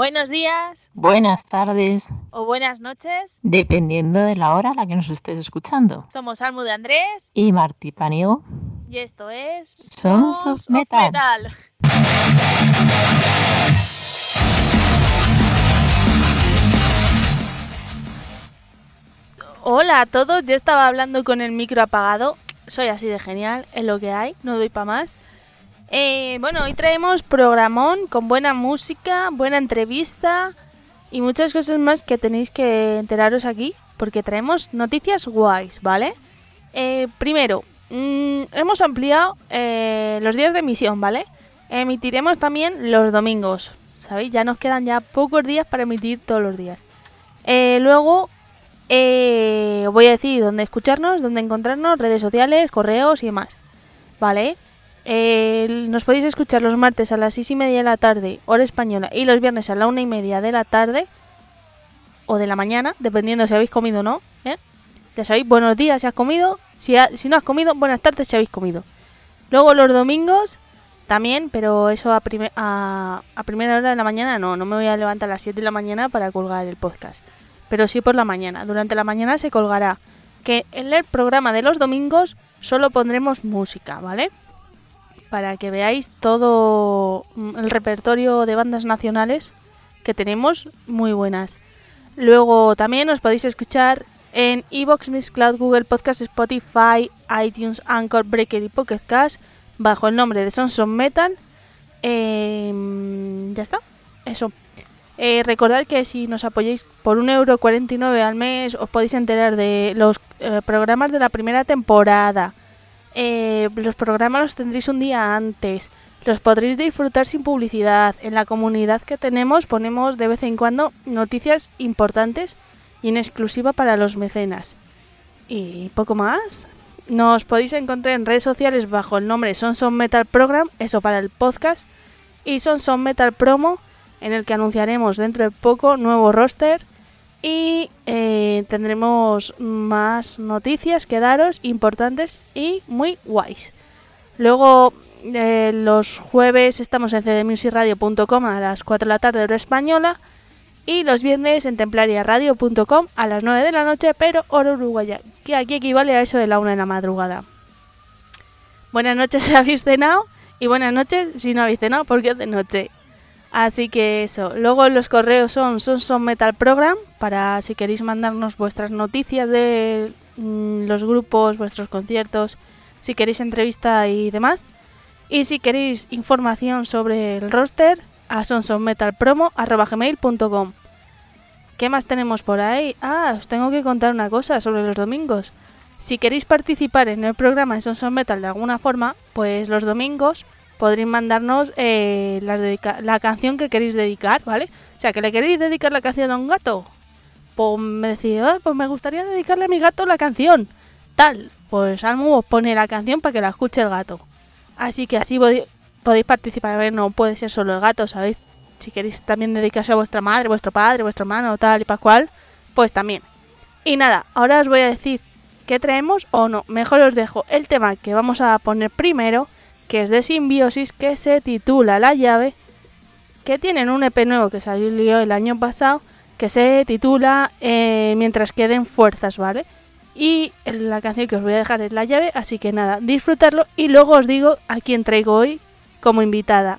Buenos días Buenas tardes, o buenas noches. dependiendo de la hora a la que nos estés escuchando. Somos Almu de Andrés Y Martí Paniego, y esto es of Sons Metal. Hola a todos, yo estaba hablando con el micro apagado. Soy así de genial, es lo que hay, no doy para más. Eh, bueno, hoy traemos programón con buena música, buena entrevista y muchas cosas más que tenéis que enteraros aquí, porque traemos noticias guays, ¿vale? Eh, primero, mm, hemos ampliado eh, los días de emisión, ¿vale? Emitiremos también los domingos, ¿sabéis? Ya nos quedan ya pocos días para emitir todos los días. Luego eh, voy a decir dónde escucharnos, dónde encontrarnos, redes sociales, correos y demás. ¿Vale? Nos podéis escuchar los martes a las seis y media de la tarde, hora española, y los viernes a la una y media de la tarde o de la mañana, dependiendo si habéis comido o no. ¿eh? Ya sabéis, buenos días si has comido. Si, ha- si no has comido, buenas tardes si habéis comido. Luego los domingos también, pero eso a, prime- a, a primera hora de la mañana no, no me voy a levantar a las 7 de la mañana para colgar el podcast. Pero sí por la mañana. Durante la mañana se colgará. Que en el programa de los domingos solo pondremos música, ¿vale? Para que veáis todo el repertorio de bandas nacionales que tenemos muy buenas. Luego también os podéis escuchar en Evox, Mixcloud, Google Podcast, Spotify, iTunes, Anchor, Breaker y Pocket Cast bajo el nombre de Sons Metal. Eh, ya está, eso. Eh, recordad que si nos apoyáis por 1,49€ al mes os podéis enterar de los eh, programas de la primera temporada. Eh, los programas los tendréis un día antes. Los podréis disfrutar sin publicidad. En la comunidad que tenemos ponemos de vez en cuando noticias importantes y en exclusiva para los mecenas. Y poco más. Nos podéis encontrar en redes sociales bajo el nombre Sonson Metal Program, eso para el podcast, y Sonson Metal Promo, en el que anunciaremos dentro de poco nuevo roster y eh, tendremos más noticias que daros importantes y muy guays. Luego eh, los jueves estamos en cdmusicradio.com a las 4 de la tarde hora española y los viernes en templariaradio.com a las 9 de la noche, pero hora uruguaya, que aquí equivale a eso de la 1 de la madrugada. Buenas noches si habéis cenado y buenas noches si no habéis cenado porque es de noche. Así que eso. Luego los correos son son, son Metal Program para si queréis mandarnos vuestras noticias de mm, los grupos, vuestros conciertos, si queréis entrevista y demás. Y si queréis información sobre el roster, a sonsonmetalpromo.com. ¿Qué más tenemos por ahí? Ah, os tengo que contar una cosa sobre los domingos. Si queréis participar en el programa de Sons Metal de alguna forma, pues los domingos podréis mandarnos eh, la canción que queréis dedicar, ¿vale? O sea, que le queréis dedicar la canción a un gato. Pues me decís, "Ah, pues me gustaría dedicarle a mi gato la canción. Tal, pues Almu os pone la canción para que la escuche el gato. Así que así podéis participar. A ver, no puede ser solo el gato, ¿sabéis? Si queréis también dedicarse a vuestra madre, vuestro padre, vuestro hermano, tal y pascual, pues también. Y nada, ahora os voy a decir qué traemos o no. Mejor os dejo el tema que vamos a poner primero, que es de Simbiosis, que se titula La llave, que tienen un EP nuevo que salió el año pasado, que se titula eh, Mientras queden fuerzas, ¿vale? Y la canción que os voy a dejar es La llave, así que nada, disfrutarlo y luego os digo a quién traigo hoy como invitada.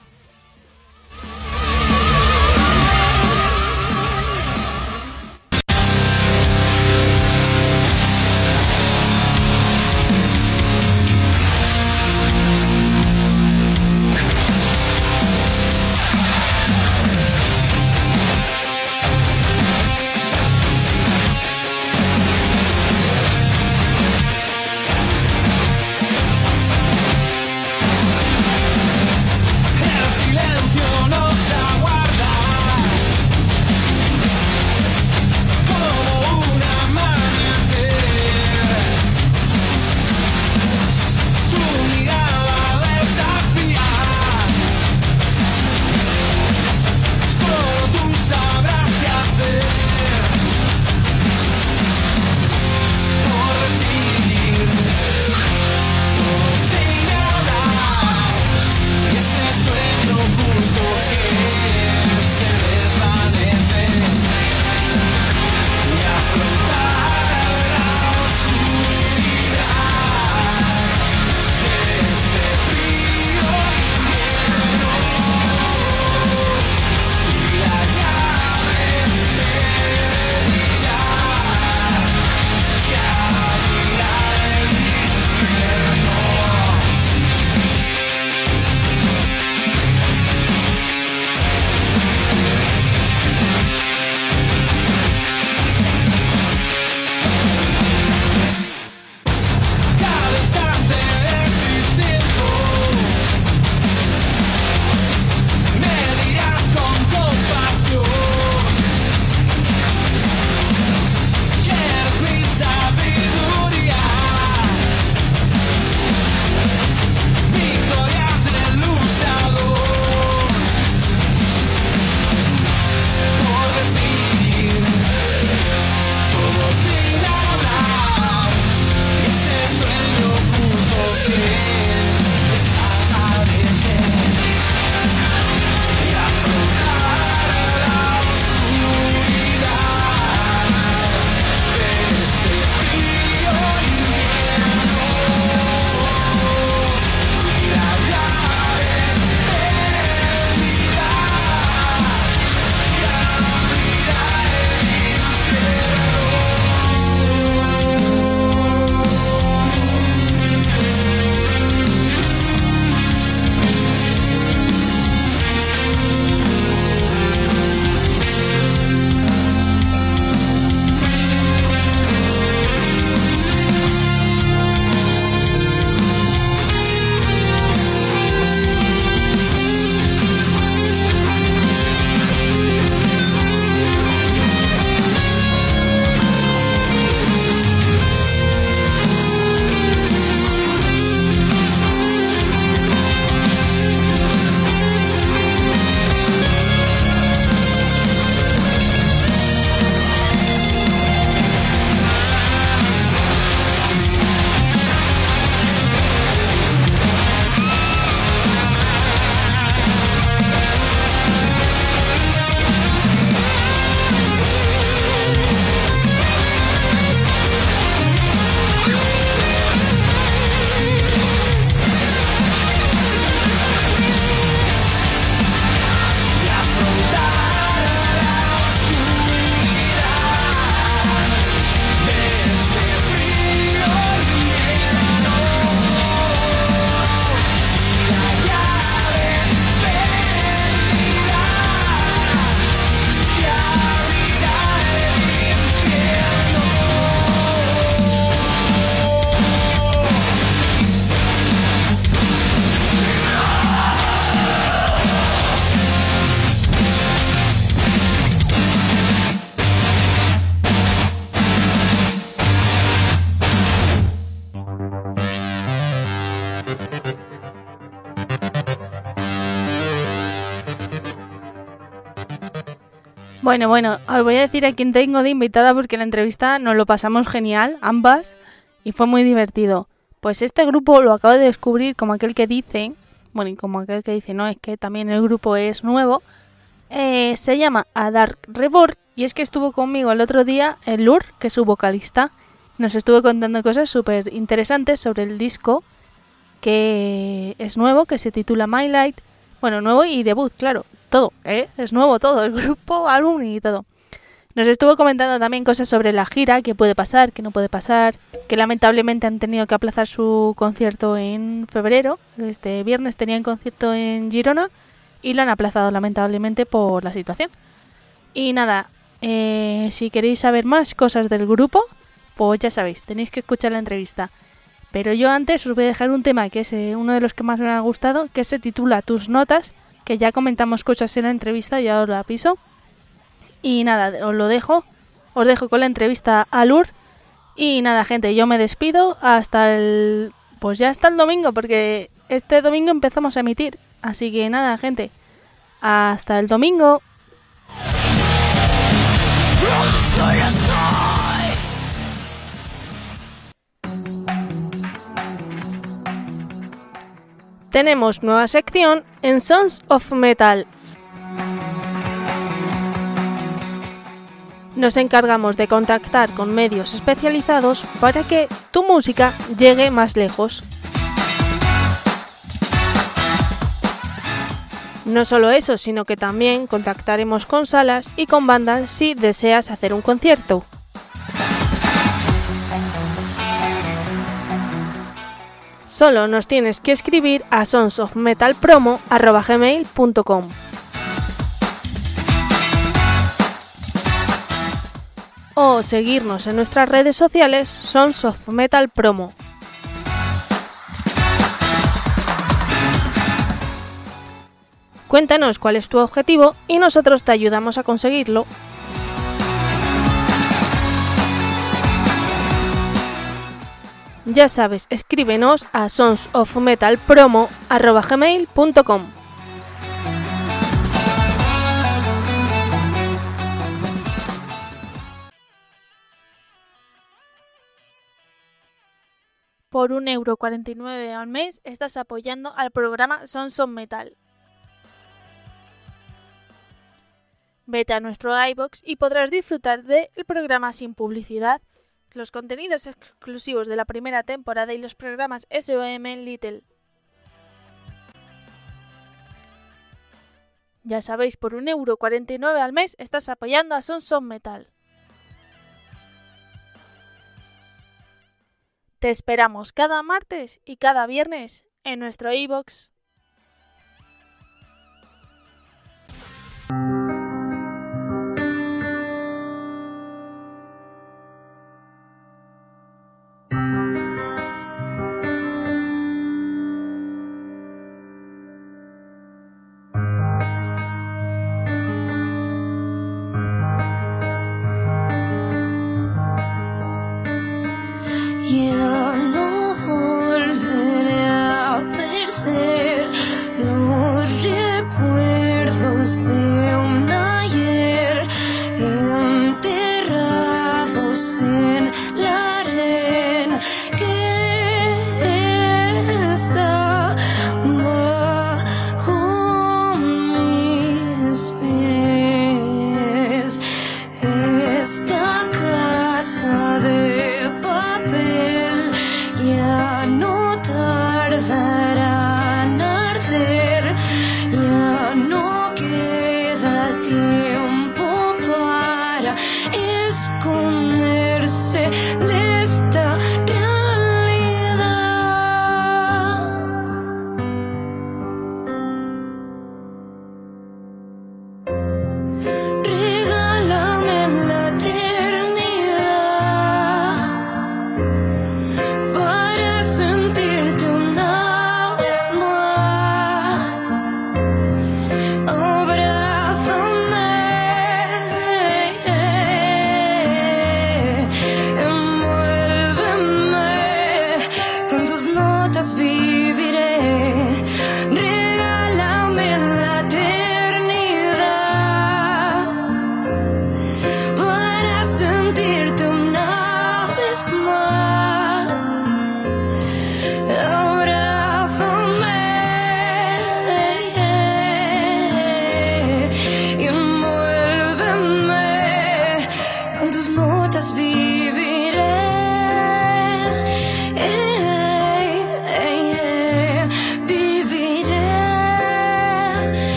Bueno, bueno, os voy a decir a quién tengo de invitada porque la entrevista nos lo pasamos genial, ambas, y fue muy divertido. Pues este grupo lo acabo de descubrir como aquel que dice, bueno, y como aquel que dice, no, es que también el grupo es nuevo, eh, se llama A Dark Reborn y es que estuvo conmigo el otro día el Lur, que es su vocalista, nos estuvo contando cosas súper interesantes sobre el disco que es nuevo, que se titula My Light, bueno, nuevo y debut, claro, todo, ¿eh? es nuevo todo, el grupo, álbum y todo. Nos estuvo comentando también cosas sobre la gira, qué puede pasar, qué no puede pasar, que lamentablemente han tenido que aplazar su concierto en febrero. Este viernes tenían concierto en Girona y lo han aplazado lamentablemente por la situación. Y nada, eh, si queréis saber más cosas del grupo, pues ya sabéis, tenéis que escuchar la entrevista. Pero yo antes os voy a dejar un tema que es eh, uno de los que más me ha gustado, que se titula Tus notas, que ya comentamos cosas en la entrevista, ya os la aviso. Y nada, os lo dejo. Os dejo con la entrevista a Lur. Y nada, gente, yo me despido hasta el... Pues ya hasta el domingo, porque este domingo empezamos a emitir. Así que nada, gente. Hasta el domingo. Tenemos nueva sección en Sons of Metal. Nos encargamos de contactar con medios especializados para que tu música llegue más lejos. No solo eso, sino que también contactaremos con salas y con bandas si deseas hacer un concierto. Solo nos tienes que escribir a sonsofmetalpromo.gmail.com o seguirnos en nuestras redes sociales Sons. Cuéntanos cuál es tu objetivo y nosotros te ayudamos a conseguirlo. Ya sabes, escríbenos a sonsofmetalpromo.gmail.com Por 1,49€ al mes estás apoyando al programa Sons of Metal. Vete a nuestro iBox y podrás disfrutar del programa sin publicidad, los contenidos exclusivos de la primera temporada y los programas SOM Little. Ya sabéis, por 1,49€ al mes estás apoyando a Sons of Metal. Te esperamos cada martes y cada viernes en nuestro iBox. Ya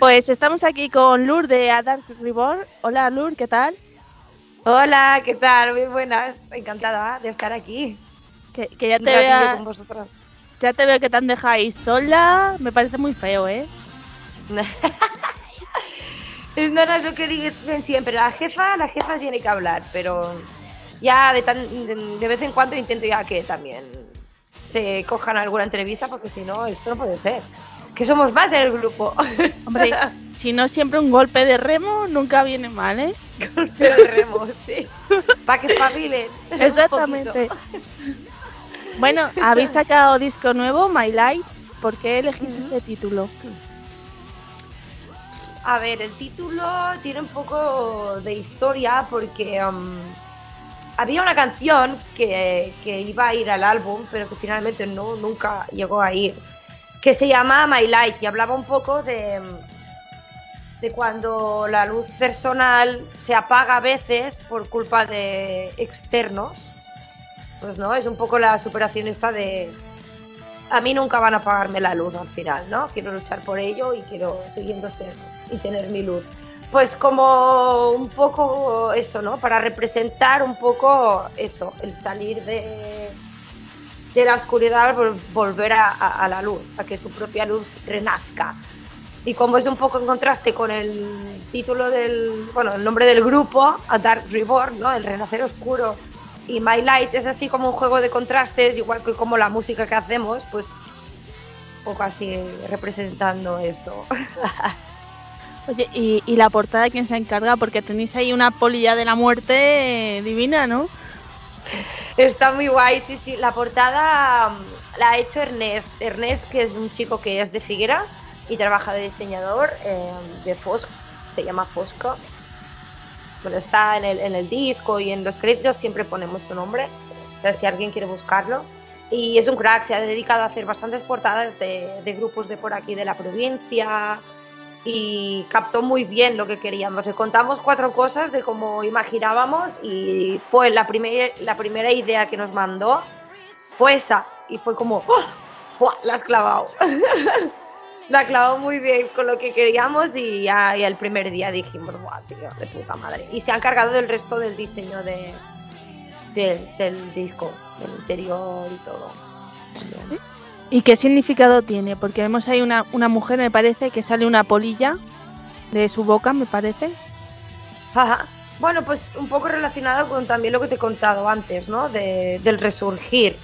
pues estamos aquí con Lur de A Dark Reborn. Hola Lur, ¿qué tal? Hola, ¿qué tal? Muy buenas. Encantada de estar aquí. Que, que ya te vea, con vosotros. ya te veo que te han dejado ahí sola. Me parece muy feo, ¿eh? Es no, no, es lo que dicen siempre. La jefa, la jefa tiene que hablar, pero ya de, tan- de, de vez en cuando intento ya que también se cojan alguna entrevista, porque si no, esto no puede ser. Que somos más en el grupo. Hombre, si no siempre un golpe de remo nunca viene mal, ¿eh? Pero de remo, sí. Para que espabilen. Exactamente. Bueno, habéis sacado disco nuevo, My Life. ¿Por qué elegís ese título? A ver, el título tiene un poco de historia porque um, había una canción que, que iba a ir al álbum, pero que finalmente no, nunca llegó a ir, que se llama My Light y hablaba un poco de, de cuando la luz personal se apaga a veces por culpa de externos. Pues no, es un poco la superación esta de, a mí nunca van a apagarme la luz al final, ¿no? Quiero luchar por ello y quiero siguiendo ser y tener mi luz. Pues como un poco eso, ¿no? Para representar un poco eso, el salir de, de la oscuridad, vol- volver a la luz, a que tu propia luz renazca. Y como es un poco en contraste con el título del, bueno, el nombre del grupo, A Dark Reborn, ¿no? El renacer oscuro. Y My Light es así como un juego de contrastes, igual que como la música que hacemos, pues un poco así representando eso. Oye, y, y la portada, ¿quién se encarga? Porque tenéis ahí una polilla de la muerte eh, divina, ¿no? Está muy guay, sí, sí. La portada mm, la ha hecho Ernest. Ernest, que es un chico que es de Figueras y trabaja de diseñador eh, de Fosco, se llama Fosco. Bueno, está en el, en el disco y en los créditos siempre ponemos su nombre, o sea, si alguien quiere buscarlo. Y es un crack, se ha dedicado a hacer bastantes portadas de, de grupos de por aquí de la provincia y captó muy bien lo que queríamos. Le contamos cuatro cosas de cómo imaginábamos y fue la, primer- la primera idea que nos mandó, fue esa. Y fue como, ¡oh! ¡buah! La has clavado. la clavó muy bien con lo que queríamos y ya, el primer día dijimos, ¡buah, tío! De puta madre. Y se ha encargado del resto del diseño de, del, del disco, del interior y todo. también. ¿Y qué significado tiene? Porque vemos ahí una, una mujer, me parece, que sale una polilla de su boca, me parece. Ajá. Bueno, pues un poco relacionado con también lo que te he contado antes, ¿no? De- del resurgir,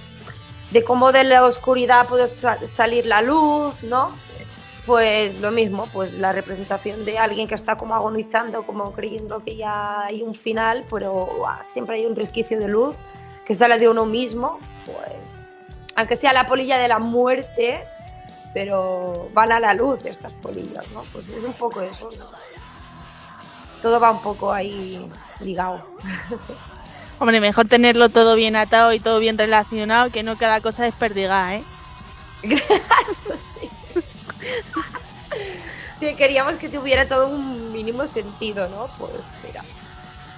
de cómo de la oscuridad puede sa- salir la luz, ¿no? Pues lo mismo, pues la representación de alguien que está como agonizando, como creyendo que ya hay un final, pero ¡guau! siempre hay un resquicio de luz que sale de uno mismo, pues aunque sea la polilla de la muerte, pero van a la luz estas polillas, ¿no? Pues es un poco eso, ¿no? todo va un poco ahí ligado. Hombre, mejor tenerlo todo bien atado y todo bien relacionado que no cada cosa desperdigada, ¿eh? Eso sí. Sí, queríamos que tuviera todo un mínimo sentido, ¿no? Pues mira,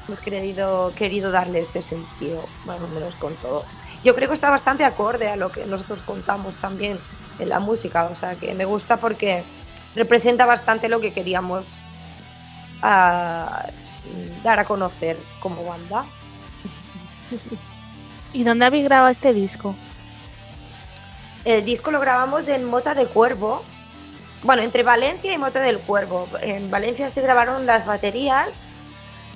hemos querido, querido darle este sentido, más o menos con todo. Yo creo que está bastante acorde a lo que nosotros contamos también en la música, o sea que me gusta porque representa bastante lo que queríamos ah, dar a conocer como banda. ¿Y dónde habéis grabado este disco? El disco lo grabamos en Mota de Cuervo. Bueno, entre Valencia y Mota del Cuervo. En Valencia se grabaron las baterías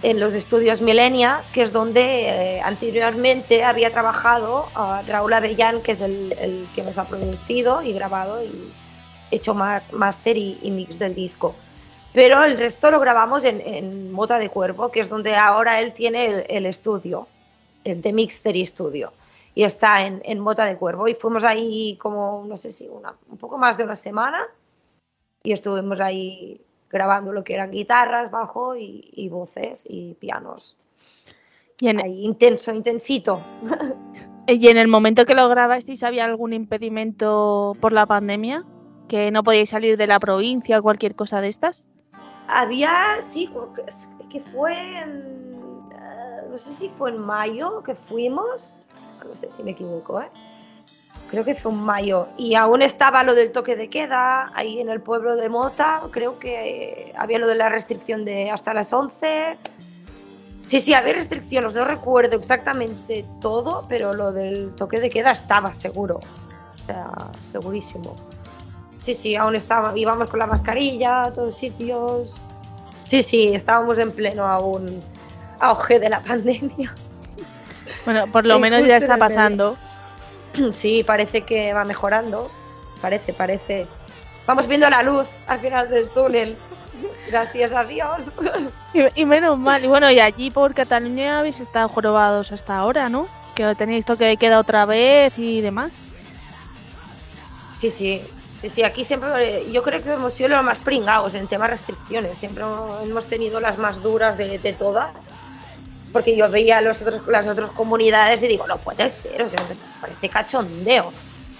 en los estudios Milenia, que es donde eh, anteriormente había trabajado ah, Raúl Avellán, que es el, el que nos ha producido y grabado y hecho máster y, y mix del disco. Pero el resto lo grabamos en, en Mota de Cuervo, que es donde ahora él tiene el, el estudio, el The Mixtery Studio y está en, en Mota de Cuervo. Y fuimos ahí como, no sé si una, un poco más de una semana y estuvimos ahí grabando lo que eran guitarras, bajo y, y voces y pianos. Y en, Ahí intenso, intensito. y en el momento que lo grabasteis, ¿había algún impedimento por la pandemia? ¿Que no podíais salir de la provincia o cualquier cosa de estas? Había, sí, que- que fue en, eh, no sé si fue en mayo que fuimos, no sé si me equivoco, ¿eh? Creo que fue en mayo. Y aún estaba lo del toque de queda, ahí en el pueblo de Mota, creo que había lo de la restricción de hasta las 11. Sí, sí, había restricciones, no recuerdo exactamente todo, pero lo del toque de queda estaba seguro. O sea, segurísimo. Sí, sí, aún estaba, íbamos con la mascarilla a todos sitios. Sí, sí, estábamos en pleno aún auge de la pandemia. Bueno, por lo menos ya está pasando. Sí, parece que va mejorando. Parece, parece. Vamos viendo la luz al final del túnel. Gracias a Dios. Y, y menos mal. Y bueno, y allí por Cataluña habéis estado jorobados hasta ahora, ¿no? Que tenéis toque de queda otra vez y demás. Sí, sí. Sí, sí, aquí siempre yo creo que hemos sido los más pringados en temas restricciones. Siempre hemos tenido las más duras de, de todas. Porque yo veía los otros, las otras comunidades y digo, no puede ser, o sea, se parece cachondeo.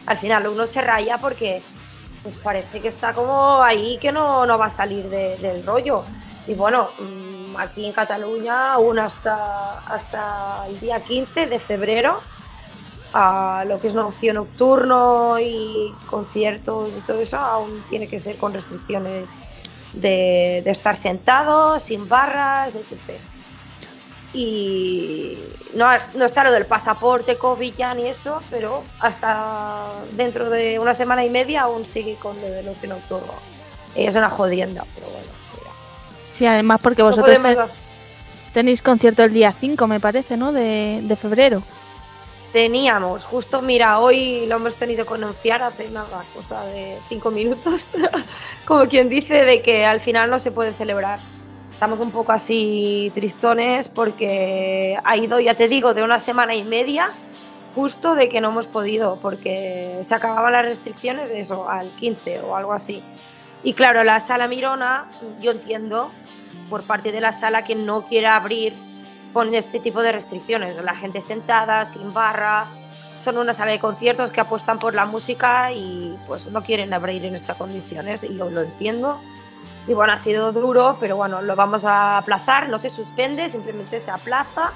Al final uno se raya porque pues parece que está como ahí que no, no va a salir de- del rollo. Y bueno, mm, aquí en Cataluña aún hasta, hasta el día 15 de febrero a lo que es ocio nocturno y conciertos y todo eso aún tiene que ser con restricciones de, de estar sentado, sin barras, etc. Y no, no está lo del pasaporte COVID ya ni eso, pero hasta dentro de una semana y media aún sigue con lo del ocio nocturno. Y es una jodienda, pero bueno. mira. Sí, además porque No vosotros podemos- tenéis concierto el día 5, me parece, ¿no? De, de febrero. Teníamos, justo mira, hoy lo hemos tenido que anunciar hace nada, cosa de cinco minutos, como quien dice de que al final no se puede celebrar. Estamos un poco así tristones porque ha ido, ya te digo, de una semana y media justo de que no hemos podido, porque se acababan las restricciones, eso, al 15 o algo así. Y claro, la sala Mirona, yo entiendo por parte de la sala que no quiere abrir con este tipo de restricciones. La gente sentada, sin barra, son una sala de conciertos que apuestan por la música y pues no quieren abrir en estas condiciones y yo lo entiendo. Y bueno, ha sido duro, pero bueno, lo vamos a aplazar, no se suspende, simplemente se aplaza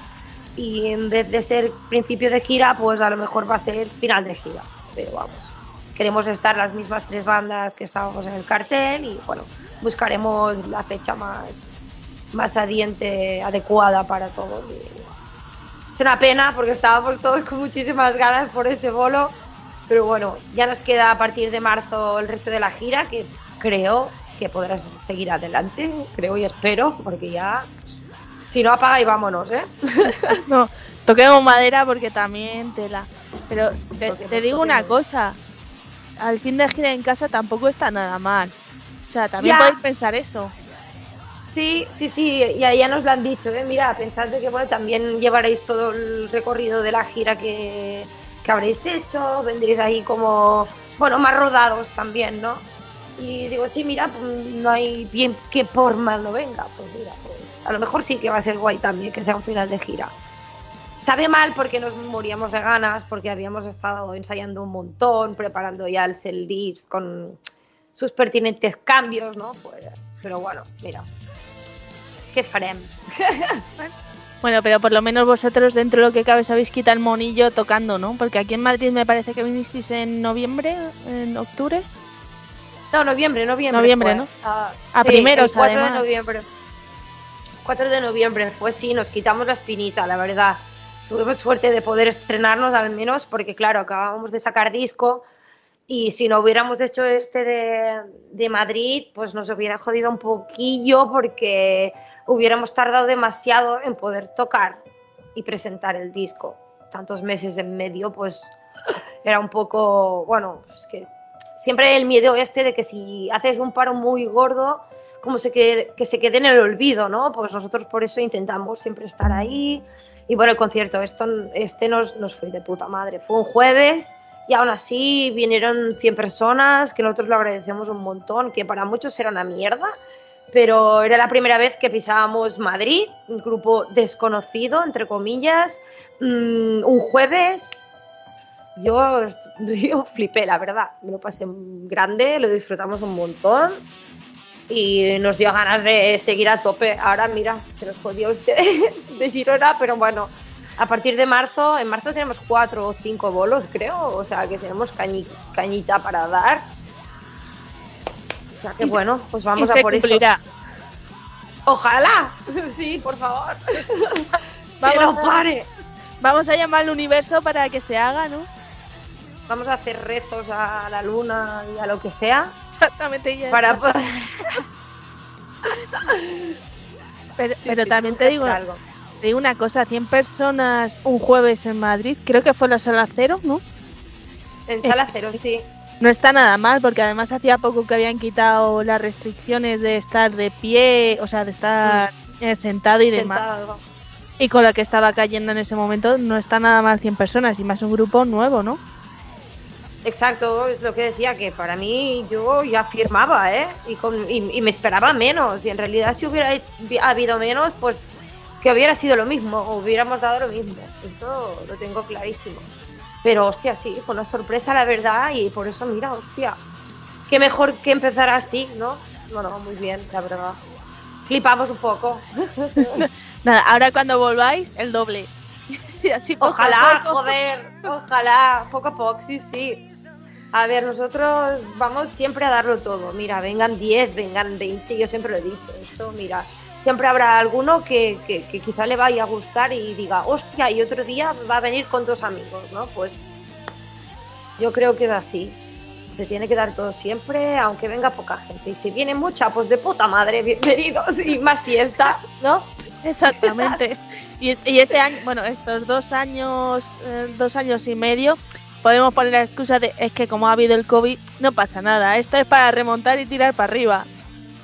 y en vez de ser principio de gira, pues a lo mejor va a ser final de gira. Pero vamos, queremos estar las mismas tres bandas que estábamos en el cartel y bueno, buscaremos la fecha más, más adiente, adecuada para todos. y es una pena porque estábamos todos con muchísimas ganas por este bolo, pero bueno, ya nos queda a partir de marzo el resto de la gira que creo que podrás seguir adelante, creo y espero, porque ya, si no apaga y vámonos, ¿eh? No, toquemos madera porque también tela. Pero te, digo una cosa. Al fin de gira en casa tampoco está nada mal. O sea, también Ya. podéis pensar eso. Sí, sí, sí, ya, ya nos lo han dicho, ¿eh? Mira, pensad de que bueno, también llevaréis todo el recorrido de la gira que, que habréis hecho, vendréis ahí como, bueno, más rodados también, ¿no? Y digo, sí, mira, pues, no hay bien que por mal no venga. Pues mira, pues a lo mejor sí que va a ser guay también que sea un final de gira. Sabe mal porque nos moríamos de ganas, porque habíamos estado ensayando un montón, preparando ya el set con sus pertinentes cambios, ¿no? Pues, pero bueno, mira, ¿qué farem? Bueno, pero por lo menos vosotros dentro de lo que cabe sabéis quitar el monillo tocando, ¿no? Porque aquí en Madrid me parece que vinisteis en noviembre, en octubre. No, noviembre, noviembre. Noviembre, fue. ¿no? Ah, A sí, primeros, el 4 de además. noviembre. 4 de noviembre fue, sí, nos quitamos la espinita, la verdad. Tuvimos suerte de poder estrenarnos al menos, porque claro, acabábamos de sacar disco y si no hubiéramos hecho este de, de Madrid, pues nos hubiera jodido un poquillo porque hubiéramos tardado demasiado en poder tocar y presentar el disco. Tantos meses en medio, pues era un poco, bueno, pues que siempre el miedo este de que si haces un paro muy gordo, como se que se quede en el olvido, ¿no? Pues nosotros por eso intentamos siempre estar ahí. Y bueno, el concierto, esto, este nos, nos fue de puta madre. Fue un jueves y aún así vinieron 100 personas, que nosotros lo agradecemos un montón, que para muchos era una mierda, pero era la primera vez que pisábamos Madrid, un grupo desconocido, entre comillas, mm, un jueves. Yo, yo flipé, la verdad. Me lo pasé grande, lo disfrutamos un montón y nos dio ganas de seguir a tope. Ahora, mira, se nos jodió usted de Girona, pero bueno, a partir de marzo, en marzo tenemos cuatro o cinco bolos, creo, o sea que tenemos cañi- cañita para dar. O sea que Y bueno, pues vamos a por eso. Ojalá, sí, por favor. Vamos que no a- pare. Vamos a llamar al universo para que se haga, ¿no? Vamos a hacer rezos a la luna y a lo que sea Exactamente. ya para poder. Pero, Sí, pero sí, también te digo, algo. te digo una cosa, 100 personas un jueves en Madrid, creo que fue la sala cero, ¿no? En sala cero, sí. No está nada mal, porque además hacía poco que habían quitado las restricciones de estar de pie, o sea, de estar eh, sentado y demás. Sentado. Y con la que estaba cayendo en ese momento, no está nada mal 100 personas, y más un grupo nuevo, ¿no? Exacto, es lo que decía, que para mí yo ya firmaba, ¿eh? Y, con- y- y me esperaba menos. Y en realidad si hubiera habido menos, pues que hubiera sido lo mismo, hubiéramos dado lo mismo. Eso lo tengo clarísimo. Pero hostia, sí, fue una sorpresa la verdad y por eso, mira, hostia, qué mejor que empezar así, ¿no? No, no, muy bien, la verdad. Flipamos un poco. Nada, ahora cuando volváis, el doble. y así poco a Ojalá, poco. joder, ojalá, poco a poco, sí, sí. A ver, nosotros vamos siempre a darlo todo. Mira, vengan 10, vengan 20, yo siempre lo he dicho. Esto, mira, siempre habrá alguno que, que- que quizá le vaya a gustar y diga, hostia, y otro día va a venir con dos amigos, ¿no? Pues yo creo que es así. Se tiene que dar todo siempre, aunque venga poca gente. Y si viene mucha, pues de puta madre, bienvenidos y más fiesta, ¿no? Exactamente. Y, y este año, bueno, estos dos años, eh, dos años y medio, podemos poner la excusa de es que como ha habido el COVID, no pasa nada. Esto es para remontar y tirar para arriba.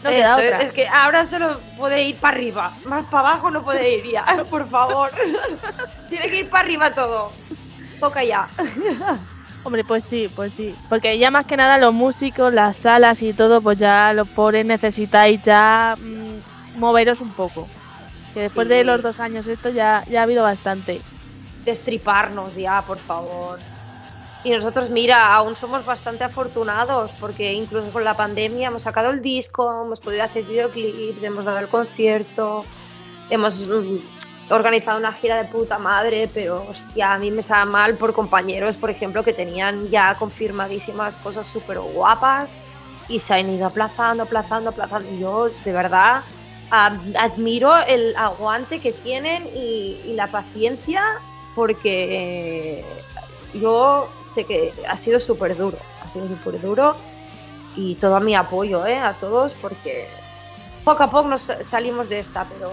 No queda Eso, otra. Es que ahora solo puede ir para arriba, más para abajo no puede ir ya, por favor. Tiene que ir para arriba todo. Toca ya. Hombre, pues sí, pues sí. Porque ya más que nada los músicos, las salas y todo, pues ya los pobres necesitáis ya mm, moveros un poco. Que después Sí. de los dos años esto ya, ya ha habido bastante. Destriparnos ya, por favor. Y nosotros, mira, aún somos bastante afortunados porque incluso con la pandemia hemos sacado el disco, hemos podido hacer videoclips, hemos dado el concierto, hemos mm, organizado una gira de puta madre, pero hostia, a mí me sabe mal por compañeros, por ejemplo, que tenían ya confirmadísimas cosas súper guapas y se han ido aplazando, aplazando, aplazando. Yo, de verdad, ad- admiro el aguante que tienen y, y la paciencia porque yo sé que ha sido súper duro, ha sido súper duro y todo mi apoyo ¿eh? a todos porque poco a poco nos salimos de esta, pero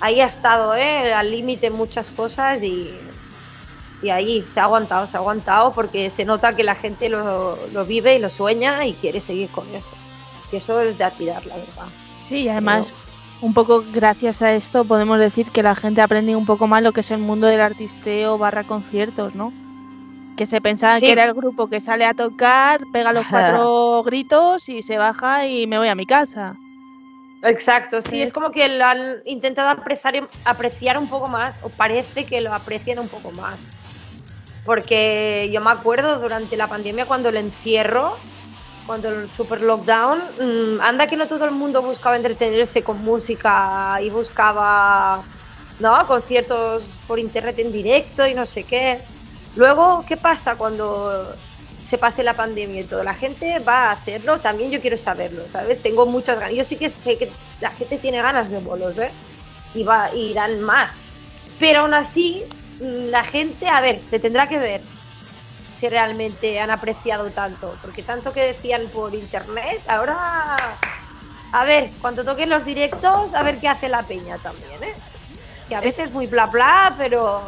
ahí ha estado ¿eh? al límite muchas cosas y, y ahí se ha aguantado, se ha aguantado porque se nota que la gente lo, lo vive y lo sueña y quiere seguir con eso. Y eso es de admirar, la verdad. Sí, y además, un poco gracias a esto podemos decir que la gente ha aprendido un poco más lo que es el mundo del artisteo barra conciertos, ¿no? Que se pensaba Sí. que era el grupo que sale a tocar, pega los cuatro gritos y se baja y me voy a mi casa. Exacto, sí, Sí. es como que lo han intentado apreciar, apreciar un poco más, o parece que lo aprecian un poco más. Porque yo me acuerdo durante la pandemia cuando el encierro, cuando el super lockdown, mm, anda que no todo el mundo buscaba entretenerse con música y buscaba ¿no? conciertos por internet en directo y no sé qué. Luego, ¿qué pasa cuando se pase la pandemia y todo? La gente va a hacerlo, también yo quiero saberlo, ¿sabes? Tengo muchas ganas. Yo sí que sé que la gente tiene ganas de bolos, ¿eh? Y va, y irán más. Pero aún así, mm, la gente, a ver, se tendrá que ver si realmente han apreciado tanto. Porque tanto que decían por internet, ahora. A ver, cuando toquen los directos, a ver qué hace la peña también, ¿eh? Que a veces muy bla bla, pero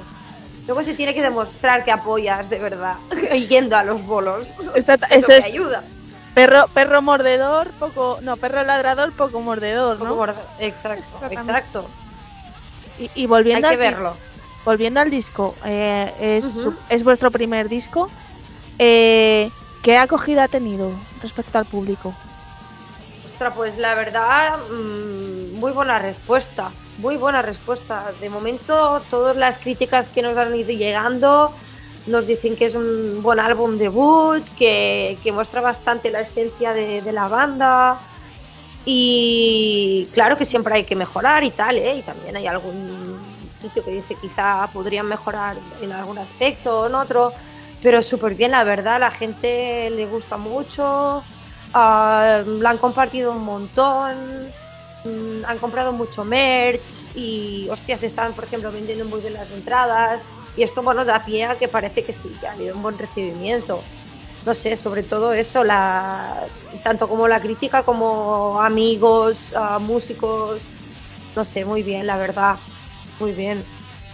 luego se tiene que demostrar que apoyas de verdad, yendo a los bolos. Exacto, Es eso es ayuda. perro, perro mordedor, poco, no, perro ladrador, poco mordedor, Poco ¿no? Exacto, exacto. Y, y volviendo Hay que al verlo. volviendo al disco, eh, es, es vuestro primer disco. Eh, ¿Qué acogida ha tenido respecto al público? Ostras, pues la verdad, mm, muy buena respuesta, muy buena respuesta. De momento, todas las críticas que nos han ido llegando nos dicen que es un buen álbum debut, que, que muestra bastante la esencia de, de la banda. Y claro que siempre hay que mejorar y tal, ¿eh? Y también hay algún sitio que dice quizá podrían mejorar en algún aspecto o en otro, pero súper bien, la verdad, la gente le gusta mucho, ah, la han compartido un montón, han comprado mucho merch y, hostias, están, por ejemplo, vendiendo muy bien las entradas y esto, bueno, da pie a que parece que sí, que ha habido un buen recibimiento. No sé, sobre todo eso, la, tanto como la crítica como amigos, ah, músicos, no sé, muy bien, la verdad, muy bien.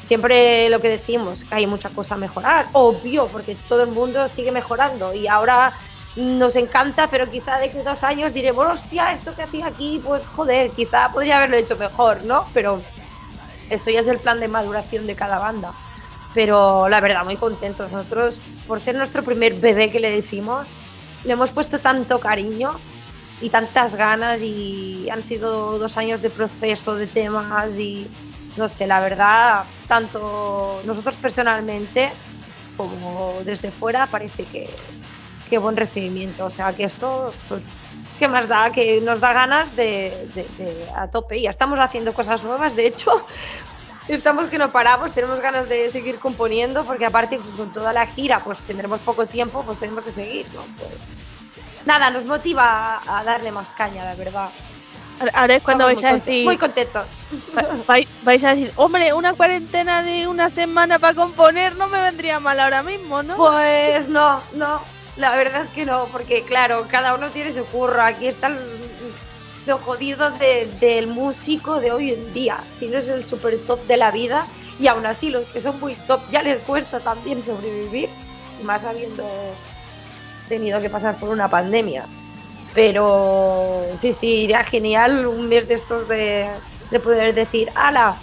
Siempre lo que decimos, que hay mucha cosa a mejorar, obvio, porque todo el mundo sigue mejorando y ahora nos encanta, pero quizá de que dos años diremos, hostia, esto que hacía aquí, pues joder, quizá podría haberlo hecho mejor, ¿no? Pero eso ya es el plan de maduración de cada banda. Pero la verdad, muy contentos. Nosotros, por ser nuestro primer bebé que le decimos, le hemos puesto tanto cariño y tantas ganas y han sido dos años de proceso de temas y no sé, la verdad, tanto nosotros personalmente como desde fuera parece que, que buen recibimiento. O sea, que esto, pues, ¿qué más da? Que nos da ganas de, de- de- a tope. Ya estamos haciendo cosas nuevas, de hecho, estamos que no paramos, tenemos ganas de seguir componiendo, porque aparte con toda la gira, pues tendremos poco tiempo, pues tenemos que seguir, ¿no? Pues, nada, nos motiva a, a darle más caña, la verdad. Ahora es cuando Estamos vais a decir. Muy contentos. va- vai- vais a decir, hombre, una cuarentena de una semana para componer no me vendría mal ahora mismo, ¿no? Pues no, no, la verdad es que no, porque claro, cada uno tiene su curro. Aquí está el- lo jodido de- del músico de hoy en día. Si no es el super top de la vida, y aún así los que son muy top ya les cuesta también sobrevivir, más habiendo tenido que pasar por una pandemia. Pero sí, sí, iría genial un mes de estos de, de poder decir, ala,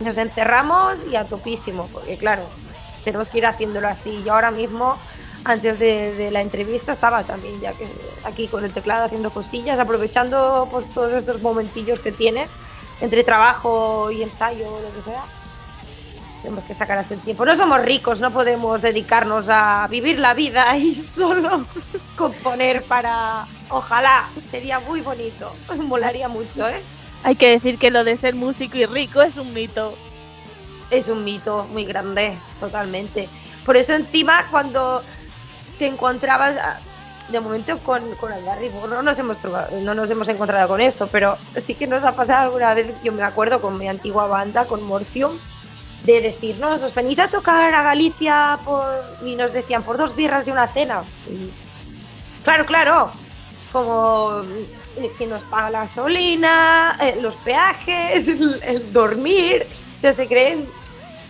nos encerramos y a topísimo, porque claro, tenemos que ir haciéndolo así. Yo ahora mismo, antes de, de la entrevista, estaba también ya que aquí con el teclado haciendo cosillas, aprovechando pues todos esos momentillos que tienes entre trabajo y ensayo o lo que sea. Tenemos que sacar así el tiempo. No somos ricos, no podemos dedicarnos a vivir la vida y solo componer para... Ojalá, sería muy bonito, molaría mucho, ¿eh? Hay que decir que lo de ser músico y rico es un mito. Es un mito muy grande, totalmente. Por eso encima cuando te encontrabas, ah, de momento con, con Aldarri, no nos, hemos no nos hemos encontrado con eso, pero sí que nos ha pasado alguna vez, yo me acuerdo con mi antigua banda, con Morphium, de decirnos, os venís a tocar a Galicia por... y nos decían por dos birras y una cena. Claro, claro, como eh, que nos paga la gasolina, eh, los peajes, el dormir, o sea, se creen,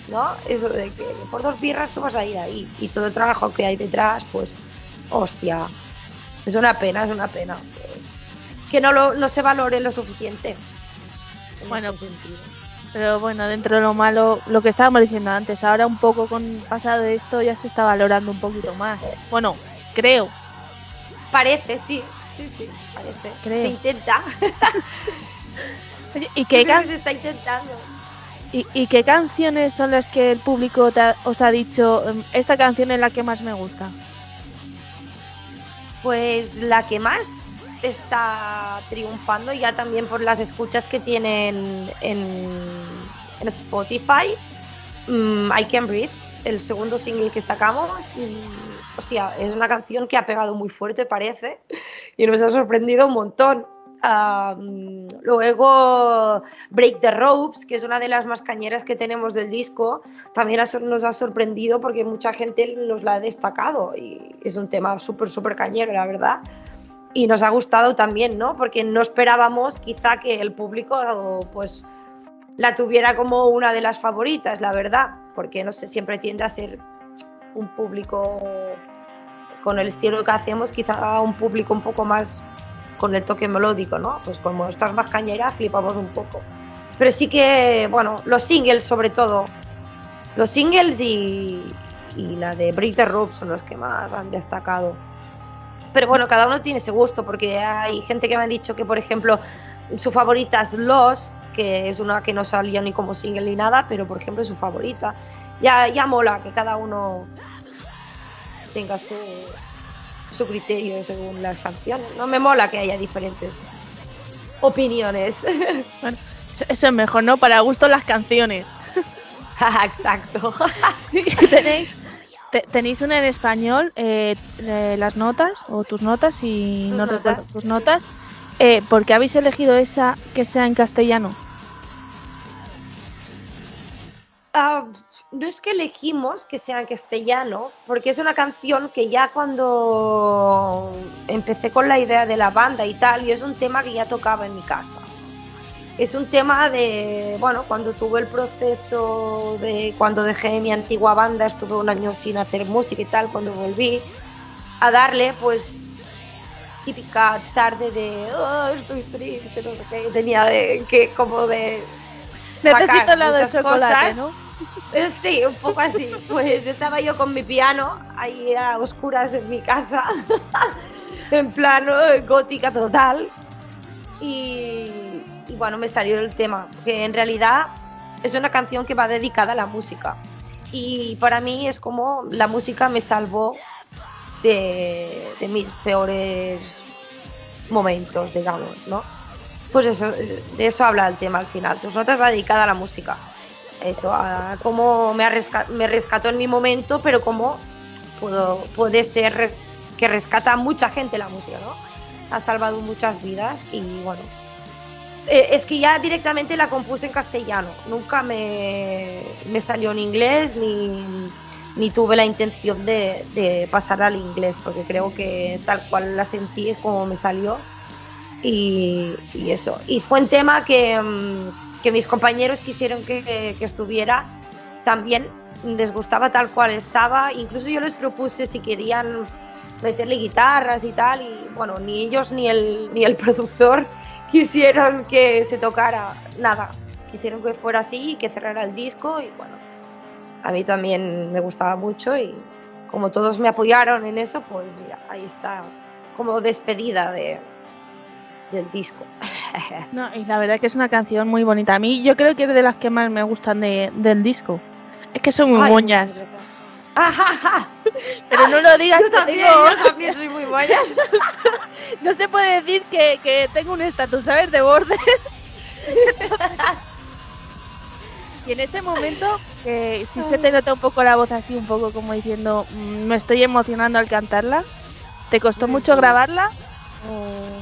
¿no? Eso de que por dos birras tú vas a ir ahí y todo el trabajo que hay detrás, pues, hostia, es una pena, es una pena. que- no, lo, no se valore lo suficiente. en Bueno, este sentido. Pero bueno, dentro de lo malo, lo que estábamos diciendo antes, ahora un poco con pasado de esto ya se está valorando un poquito más. Bueno, creo. Parece, sí, sí, sí, parece. Creo. Se intenta. Oye, ¿y qué, can- se está intentando. Y, qué canciones son las que el público ha- os ha dicho, "Em, esta canción es la que más me gusta? Pues la que más está triunfando ya también por las escuchas que tienen en, Spotify. mm, I Can Breathe, el segundo single que sacamos. hostia, es una canción que ha pegado muy fuerte, parece, y nos ha sorprendido un montón. Mm, luego Break the Ropes, que es una de las más cañeras que tenemos del disco, también nos ha sorprendido porque mucha gente nos la ha destacado y es un tema súper, súper cañero, la verdad. Y nos ha gustado también, ¿no? Porque no esperábamos quizá que el público pues la tuviera como una de las favoritas, la verdad, porque no sé, siempre tiende a ser un público con el estilo que hacemos, quizá un público un poco más con el toque melódico, ¿no? Pues como estás más cañera, flipamos un poco. Pero sí que, bueno, los singles sobre todo, los singles y, y la de the Rope son los que más han destacado. Pero bueno, cada uno tiene ese gusto, porque hay gente que me ha dicho que, por ejemplo, su favorita es Los, que es una que no salió ni como single ni nada, pero por ejemplo es su favorita. Ya, ya mola que cada uno tenga su, su criterio según las canciones. No me mola que haya diferentes opiniones. Eso- Eso es mejor, ¿no? Para gusto las canciones. Exacto. ¿Tenéis, te- ¿Tenéis una en español, eh, eh, las notas o tus notas y Tus no notas. recuerdo tus notas? Eh, ¿Por qué habéis elegido esa que sea en castellano? Ah, no es que elegimos que sea en castellano, porque es una canción que ya cuando empecé con la idea de la banda y tal, y es un tema que ya tocaba en mi casa. Es un tema de, bueno, cuando tuve el proceso de cuando dejé mi antigua banda, estuve un año sin hacer música y tal, cuando volví a darle, pues típica tarde de, "Oh, estoy triste, no sé qué, tenía de, que como de... Necesito helado de chocolate, cosas. ¿no? Eh, Sí, un poco así. Pues estaba yo con mi piano ahí a oscuras en mi casa, en plano gótica total. Y, y bueno, me salió el tema, que en realidad es una canción que va dedicada a la música. Y para mí es como la música me salvó de, de mis peores momentos, digamos, ¿no? Pues eso, de eso habla el tema al final. Tus notas va dedicada a la música eso, a cómo me, ha resca- me rescató en mi momento, pero cómo puedo, puede ser que rescata a mucha gente la música, ¿no? Ha salvado muchas vidas y bueno. Eh, es que ya directamente la compuse en castellano, nunca me, me salió en inglés ni, ni tuve la intención de, de pasar al inglés, porque creo que tal cual la sentí es como me salió y, y eso. Y fue un tema que, mm, que mis compañeros quisieron que, que estuviera también. Les gustaba tal cual estaba. Incluso yo les propuse si querían meterle guitarras y tal. Y bueno, ni ellos ni el, ni el productor quisieron que se tocara nada. Quisieron que fuera así que cerrara el disco. Y bueno, a mí también me gustaba mucho. Y como todos me apoyaron en eso, pues mira, ahí está. Como despedida de, del disco. No, y la verdad que es una canción muy bonita. A mí yo creo que es de las que más me gustan de- del disco. Es que son muy Ay, moñas. Pero no lo digas, yo también, digo. yo también soy muy moña. No se puede decir que, que tengo un estatus, ¿sabes? De borde. y en ese momento, que si se te nota un poco la voz así, un poco como diciendo, "Mm, me estoy emocionando al cantarla, ¿te costó Sí, mucho sí. grabarla? O-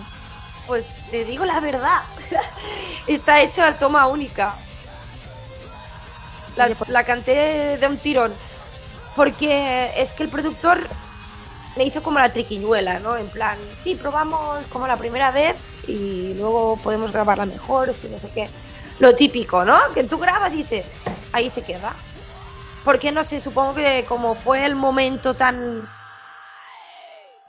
Pues te digo la verdad, está hecha a toma única. La, pues- la canté de un tirón, porque es que el productor me hizo como la triquiñuela, ¿no? En plan, sí, probamos como la primera vez y luego podemos grabarla mejor, si no sé qué. Lo típico, ¿no? Que tú grabas y dices, ahí se queda. Porque no sé, supongo que como fue el momento tan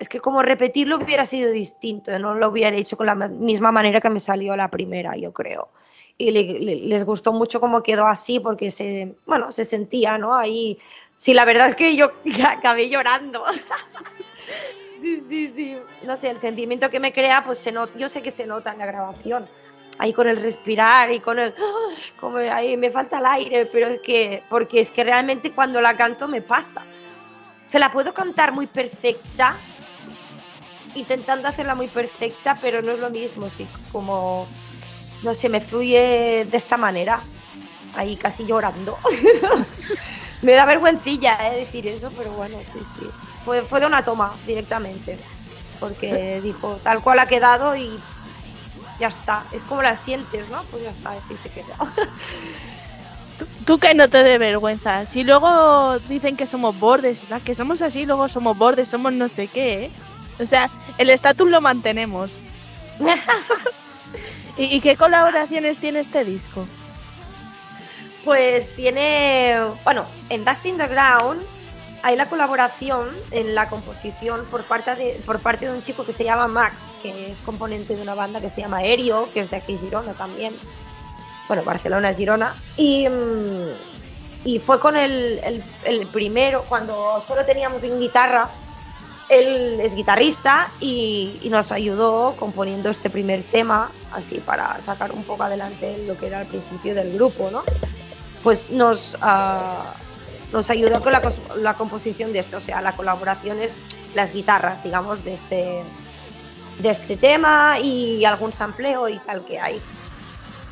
es que como repetirlo hubiera sido distinto, no lo hubiera hecho con la ma- misma manera que me salió la primera, yo creo. Y le- le- les gustó mucho cómo quedó así porque se, bueno, se sentía, ¿no? Ahí, sí, la verdad es que yo acabé llorando. sí, sí, sí. No sé, el sentimiento que me crea, pues se nota, yo sé que se nota en la grabación. Ahí con el respirar y con el, como ahí me falta el aire, pero es que, porque es que realmente cuando la canto me pasa. Se la puedo cantar muy perfecta, intentando hacerla muy perfecta, pero no es lo mismo, sí, como, no sé, me fluye de esta manera, ahí casi llorando. me da vergüencilla eh, decir eso, pero bueno, sí, sí. Fue, fue de una toma directamente, porque dijo, tal cual ha quedado y ya está. Es como la sientes, ¿no? Pues ya está, así se queda. Tú que no te dé vergüenza. Si luego dicen que somos bordes, las que somos así, luego somos bordes, somos no sé qué, ¿eh? O sea, el estatus lo mantenemos. ¿Y, y qué colaboraciones tiene este disco? Pues tiene, bueno, en Dustin the Ground hay la colaboración en la composición por parte de, por parte de un chico que se llama Max, que es componente de una banda que se llama Aéreo, que es de aquí Girona también. Bueno, Barcelona, Girona. Y, mm, y fue con el, el- el primero, cuando solo teníamos en guitarra. Él es guitarrista y, y nos ayudó componiendo este primer tema, así para sacar un poco adelante lo que era el principio del grupo, ¿no? Pues nos, ah, nos ayudó con la, composición de esto, o sea, la colaboración es las guitarras, digamos, de este, de este tema y algún sampleo y tal que hay.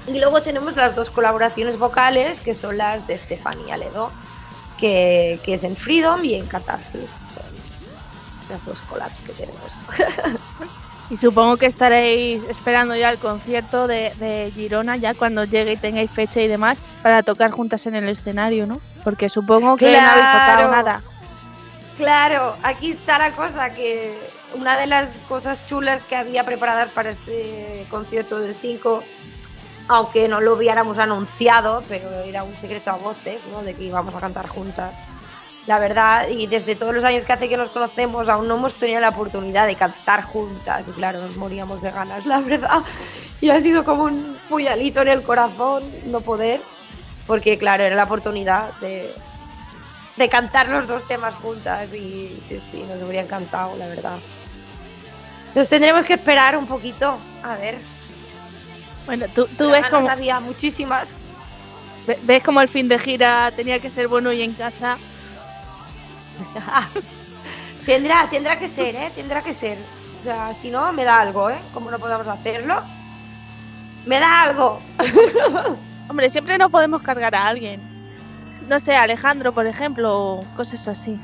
Y luego tenemos las dos colaboraciones vocales, que son las de Estefanía Ledo, que, que es en Freedom y en Catarsis. Las dos collabs que tenemos. Y supongo que estaréis esperando ya el concierto de, de Girona, ya cuando llegue y tengáis fecha y demás, para tocar juntas en el escenario, ¿no? Porque supongo que no habéis tocado Claro. nada. Claro, aquí está la cosa que una de las cosas chulas que había preparadas para este concierto del 5, aunque no lo hubiéramos anunciado, pero era un secreto a voces, ¿no? De que íbamos a cantar juntas. La verdad, y desde todos los años que hace que nos conocemos, aún no hemos tenido la oportunidad de cantar juntas. Y claro, nos moríamos de ganas, la verdad. Y ha sido como un puñalito en el corazón no poder, porque claro, era la oportunidad de, de cantar los dos temas juntas y sí, sí, nos habría encantado, la verdad. Entonces tendremos que esperar un poquito, a ver. Bueno, tú, tú ves como, había muchísimas. ve- ves como el fin de gira tenía que ser bueno y en casa. tendrá, tendrá que ser, ¿eh? Tendrá que ser. O sea, si no, me da algo, ¿eh? Como no podamos hacerlo, me da algo. Hombre, siempre no podemos cargar a alguien. No sé, Alejandro, por ejemplo, o cosas así.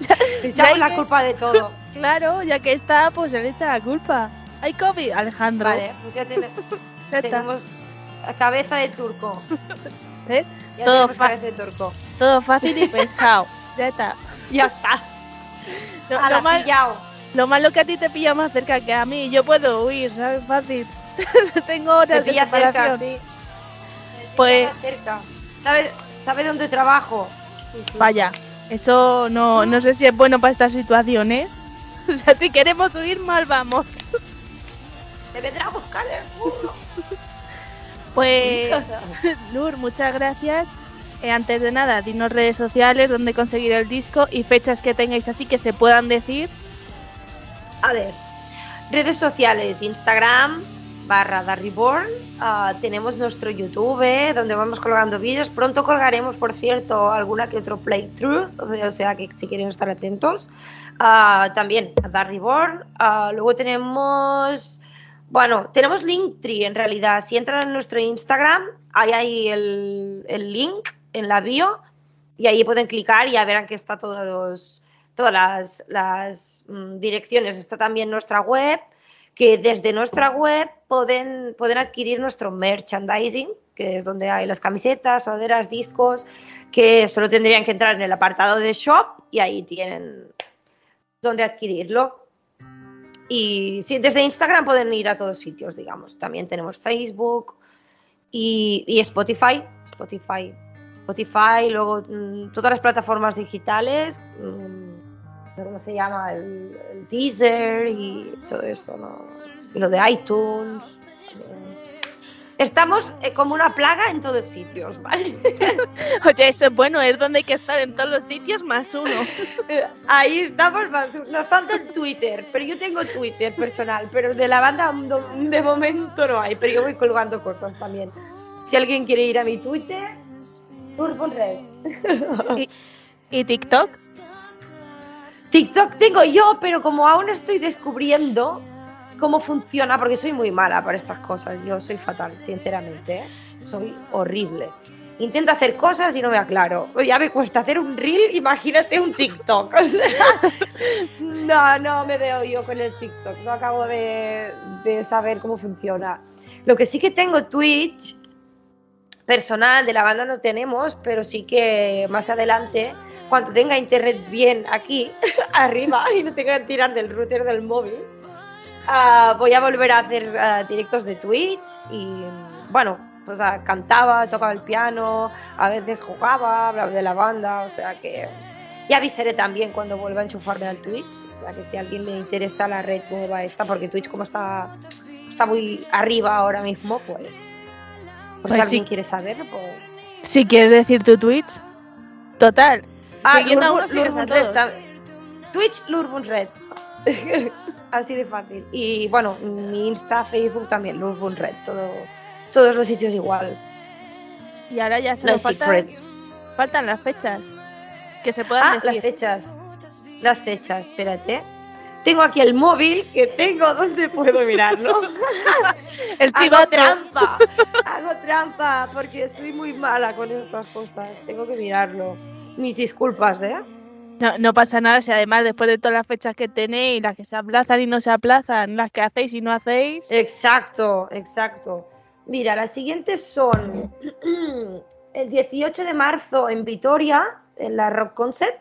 Ya- Le echamos la que- culpa de todo. Claro, ya que está, pues se le echa la culpa. Hay COVID, Alejandro. Vale, pues ya tiene- ya tenemos cabeza de turco. ¿Ves? Ya Todo de turco. Fácil y pensado. Ya está. Ya está. Lo, A lo mal- malo que a ti te pilla más cerca que a mí. Yo puedo huir, ¿sabes? Fácil. Tengo Te horas de pilla cerca, separación. sí. Pues Te pilla cerca. ¿Sabe, ¿Sabe dónde trabajo? Sí, sí. vaya, eso no, no sé si es bueno para esta situación, ¿eh? O sea, si queremos huir, mal vamos. Te vendrá a buscar el. Pues, Nur, muchas gracias. Eh, antes de nada, dinos redes sociales, dónde conseguir el disco y fechas que tengáis así que se puedan decir. A ver, redes sociales, Instagram barra The Reborn, ah, tenemos nuestro YouTube eh, donde vamos colgando vídeos, pronto colgaremos por cierto alguna que otro playthrough, o sea- que si quieren estar atentos, Ah, también The Reborn, Ah, luego tenemos, bueno, tenemos Linktree en realidad, si entran en nuestro Instagram, hay ahí el, el link en la bio y ahí pueden clicar y ya verán que está todas las, mm, direcciones. Está también nuestra web, que desde nuestra web pueden, pueden adquirir nuestro merchandising, que es donde hay las camisetas, sudaderas, discos, que solo tendrían que entrar en el apartado de shop y ahí tienen donde adquirirlo. Y sí, desde Instagram pueden ir a todos sitios, digamos. También tenemos Facebook y, y Spotify. Spotify. Spotify, luego mm, todas las plataformas digitales. mm, ¿Cómo se llama? El, el Deezer y todo eso, ¿no? Y lo de iTunes. Estamos eh, como una plaga en todos sitios, ¿vale? Oye, eso es bueno, es donde hay que estar en todos los sitios más uno. Ahí estamos más. Nos falta el Twitter, pero yo tengo Twitter personal, pero de la banda de momento no hay, pero yo voy colgando cosas también. Si alguien quiere ir a mi Twitter, Urban Red. ¿Y TikTok? TikTok tengo yo, pero como aún estoy descubriendo cómo funciona, porque soy muy mala para estas cosas, yo soy fatal, sinceramente, ¿eh? soy horrible. Intento hacer cosas y no me aclaro. Ya me cuesta hacer un reel, imagínate un TikTok. No, no me veo yo con el TikTok, no acabo de, de saber cómo funciona. Lo que sí que tengo Twitch personal de la banda no tenemos, pero sí que más adelante, cuando tenga internet bien aquí, arriba, y no tenga que tirar del router del móvil, ah, voy a volver a hacer ah, directos de Twitch y bueno, pues ah, cantaba, tocaba el piano, a veces jugaba, hablaba de la banda, o sea que ya avisaré también cuando vuelva a enchufarme al Twitch, o sea que si a alguien le interesa la red nueva esta, porque Twitch como está, está muy arriba ahora mismo, pues... Por Pues si sí. alguien quiere saber, pues... Si quieres decir tu Twitch, total. Ah, a Lurbun todos. Red Twitch, Lurbun Red. Así de fácil. Y bueno, mi Insta, Facebook también, Lurbun Red. Todo, todos los sitios igual. Y ahora ya se No faltan, faltan las fechas. Que se puedan Ah, decir. las fechas. Las fechas, espérate. tengo aquí el móvil que tengo donde puedo mirarlo. El hago chivato. trampa, hago trampa porque soy muy mala con estas cosas. Tengo que mirarlo. Mis disculpas, ¿eh? No, pasa nada si además después de todas las fechas que tenéis, las que se aplazan y no se aplazan, las que hacéis y no hacéis. Exacto, exacto. Mira, las siguientes son el 18 de marzo en Vitoria, en la Rock Concert,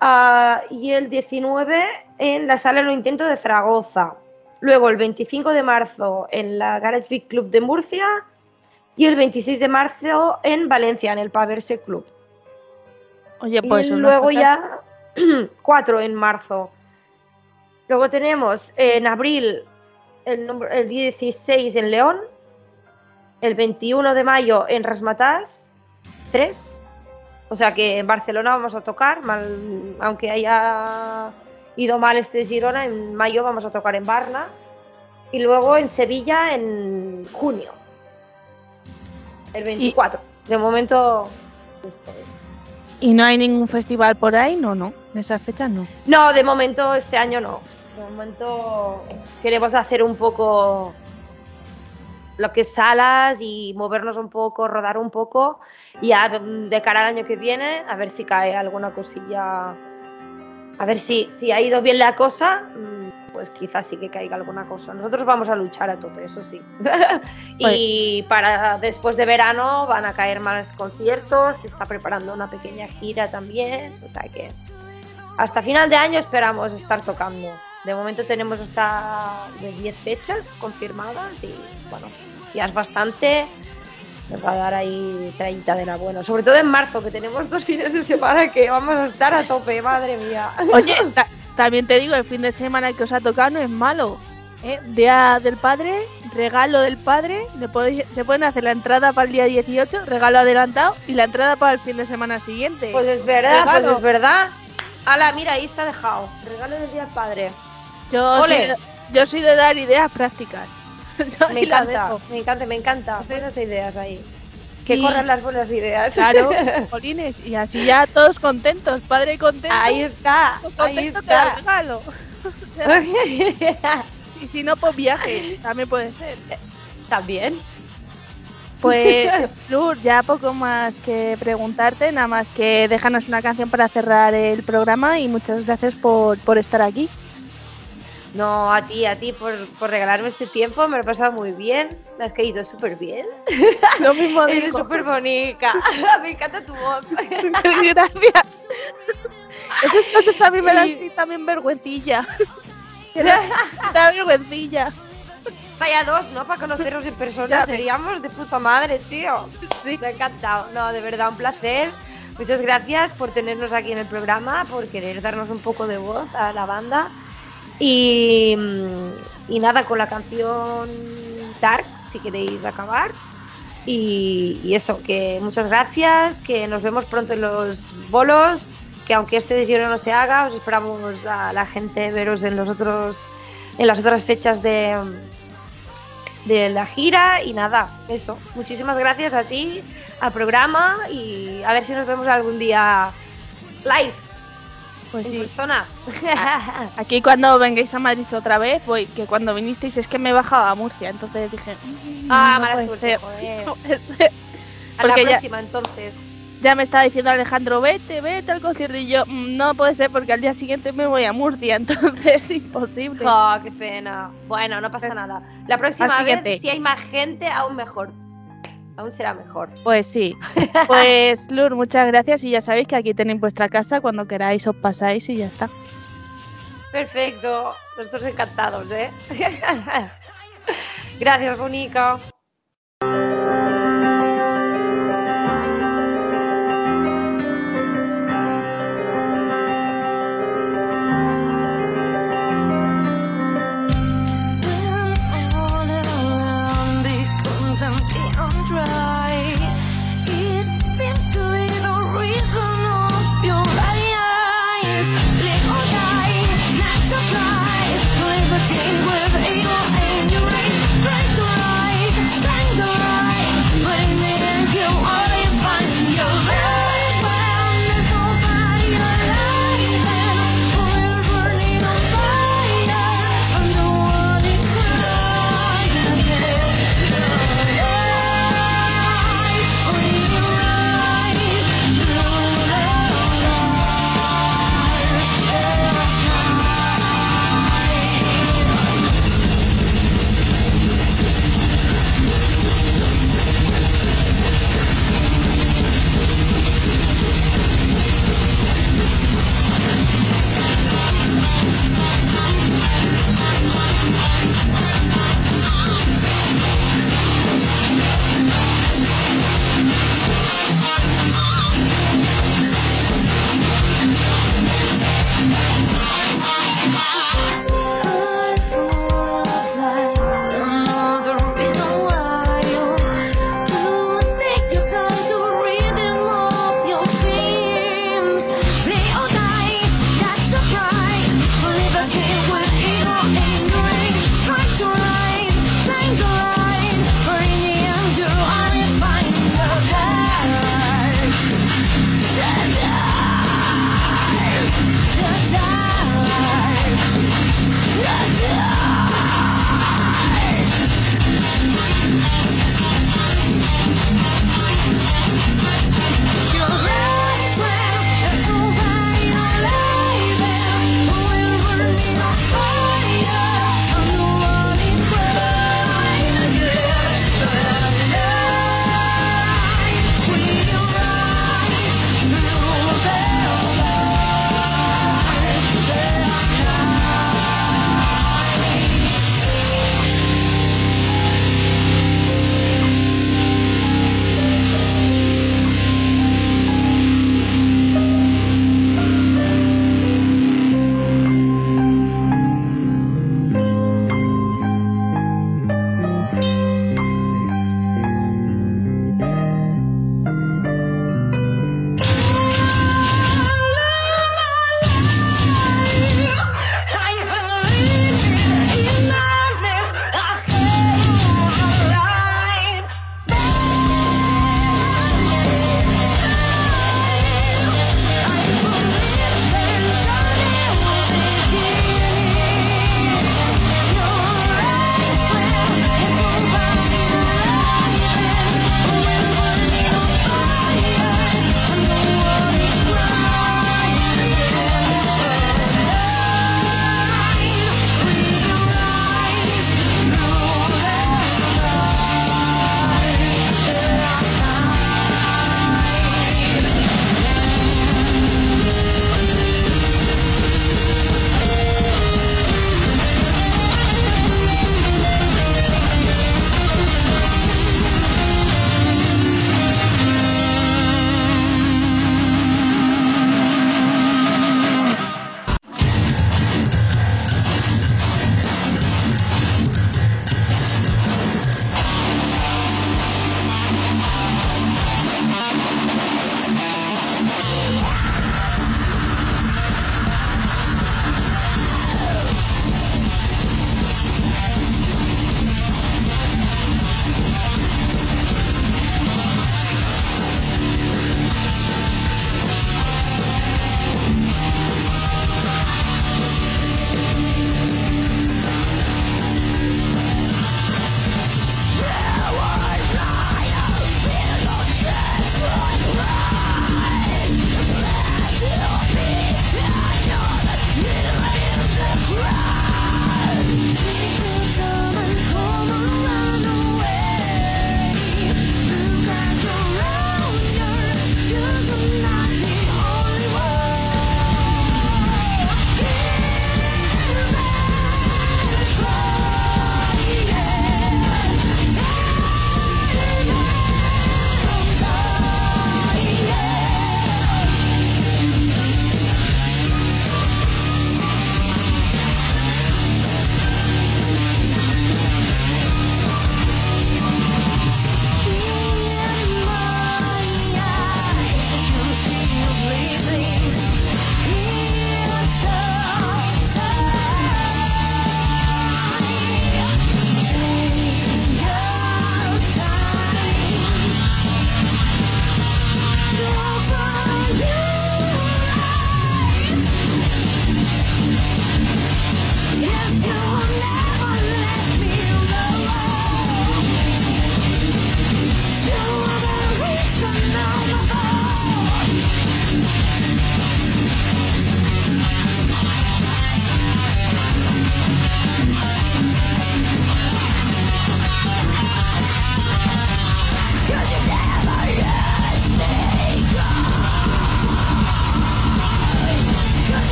ah, y el 19 en la Sala Lo Intento de Zaragoza. Luego el 25 de marzo en la Garage Big Club de Murcia y el 26 de marzo en Valencia, en el Paverse Club. Oye, pues y unas luego ya 4 en marzo. Luego tenemos en abril el, número- el 16 en León, el 21 de mayo en Rasmatas, 3. O sea que en Barcelona vamos a tocar, mal- aunque haya ido mal este Girona, en mayo vamos a tocar en Barna. Y luego en Sevilla en junio, el 24. De momento, esto es. ¿Y no hay ningún festival por ahí? No, no. En esas fechas no. No, de momento este año no. De momento queremos hacer un poco lo que es salas y movernos un poco, rodar un poco. Y ya de cara al año que viene, a ver si cae alguna cosilla. A ver si, si ha ido bien la cosa, pues quizás sí que caiga alguna cosa. Nosotros vamos a luchar a tope, eso sí. y para después de verano van a caer más conciertos, se está preparando una pequeña gira también, o sea que hasta final de año esperamos estar tocando. De momento tenemos hasta de 10 fechas confirmadas y bueno, ya es bastante. Nos va a dar ahí 30 de la buena. Sobre todo en marzo, que tenemos dos fines de semana que vamos a estar a tope, madre mía. Oye, también te digo, el fin de semana que os ha tocado no es malo. ¿eh? Día del padre, regalo del padre, le podéis- se pueden hacer la entrada para el día 18, regalo adelantado, y la entrada para el fin de semana siguiente. Pues es verdad, Regalo. pues es verdad. Ala, mira, ahí está dejado. Regalo del día del padre. yo, soy de, yo soy de dar ideas prácticas. Me ahí la encanta, me encanta, me encanta. Buenas ideas ahí. Que corran las buenas ideas. Claro, Polines, y así ya todos contentos, padre contento, Ahí está, ahí contento el está. regalo. Y si no, pues viaje, también puede ser. También. Pues, Lur, ya poco más que preguntarte, nada más que déjanos una canción para cerrar el programa y muchas gracias por, por estar aquí. No, a ti, a ti por, por regalarme este tiempo, me lo he pasado muy bien. Me has caído súper bien. Lo mismo Eres digo. súper bonita. me encanta tu voz. Gracias. Esas cosas a mí me dan sí, también vergüencilla. Da vergüencilla. Vaya dos, ¿no? Para conocernos en persona Ya seríamos de puta madre, tío. Sí. Me ha encantado. No, de verdad, un placer. Muchas gracias por tenernos aquí en el programa, por querer darnos un poco de voz a la banda. Y, mm, y nada, con la canción Dark, si queréis acabar. Y, eso, que muchas gracias, que nos vemos pronto en los bolos, que aunque este desierto no se haga, os esperamos a la gente veros en los otros, en las otras fechas de, de la gira y nada, eso. Muchísimas gracias a ti, al programa y a ver si nos vemos algún día live, Pues en sí. persona. Aquí cuando vengáis a Madrid otra vez, voy, que cuando vinisteis es que me he bajado a Murcia, entonces dije, "Mm, ah, no mala puede suerte, ser, joder. no puede ser". A la ya- próxima entonces. Ya me estaba diciendo Alejandro, vete, vete al concierto. Y yo, "Mm, no puede ser porque al día siguiente me voy a Murcia, entonces es imposible. Oh, qué pena. Bueno, no pasa nada. La próxima vez, si hay más gente, aún mejor. Aún será mejor. Pues sí. Pues Lur, muchas gracias y ya sabéis que aquí tenéis vuestra casa, cuando queráis os pasáis y ya está. Perfecto. Nosotros encantados, ¿eh? Gracias, Bonica.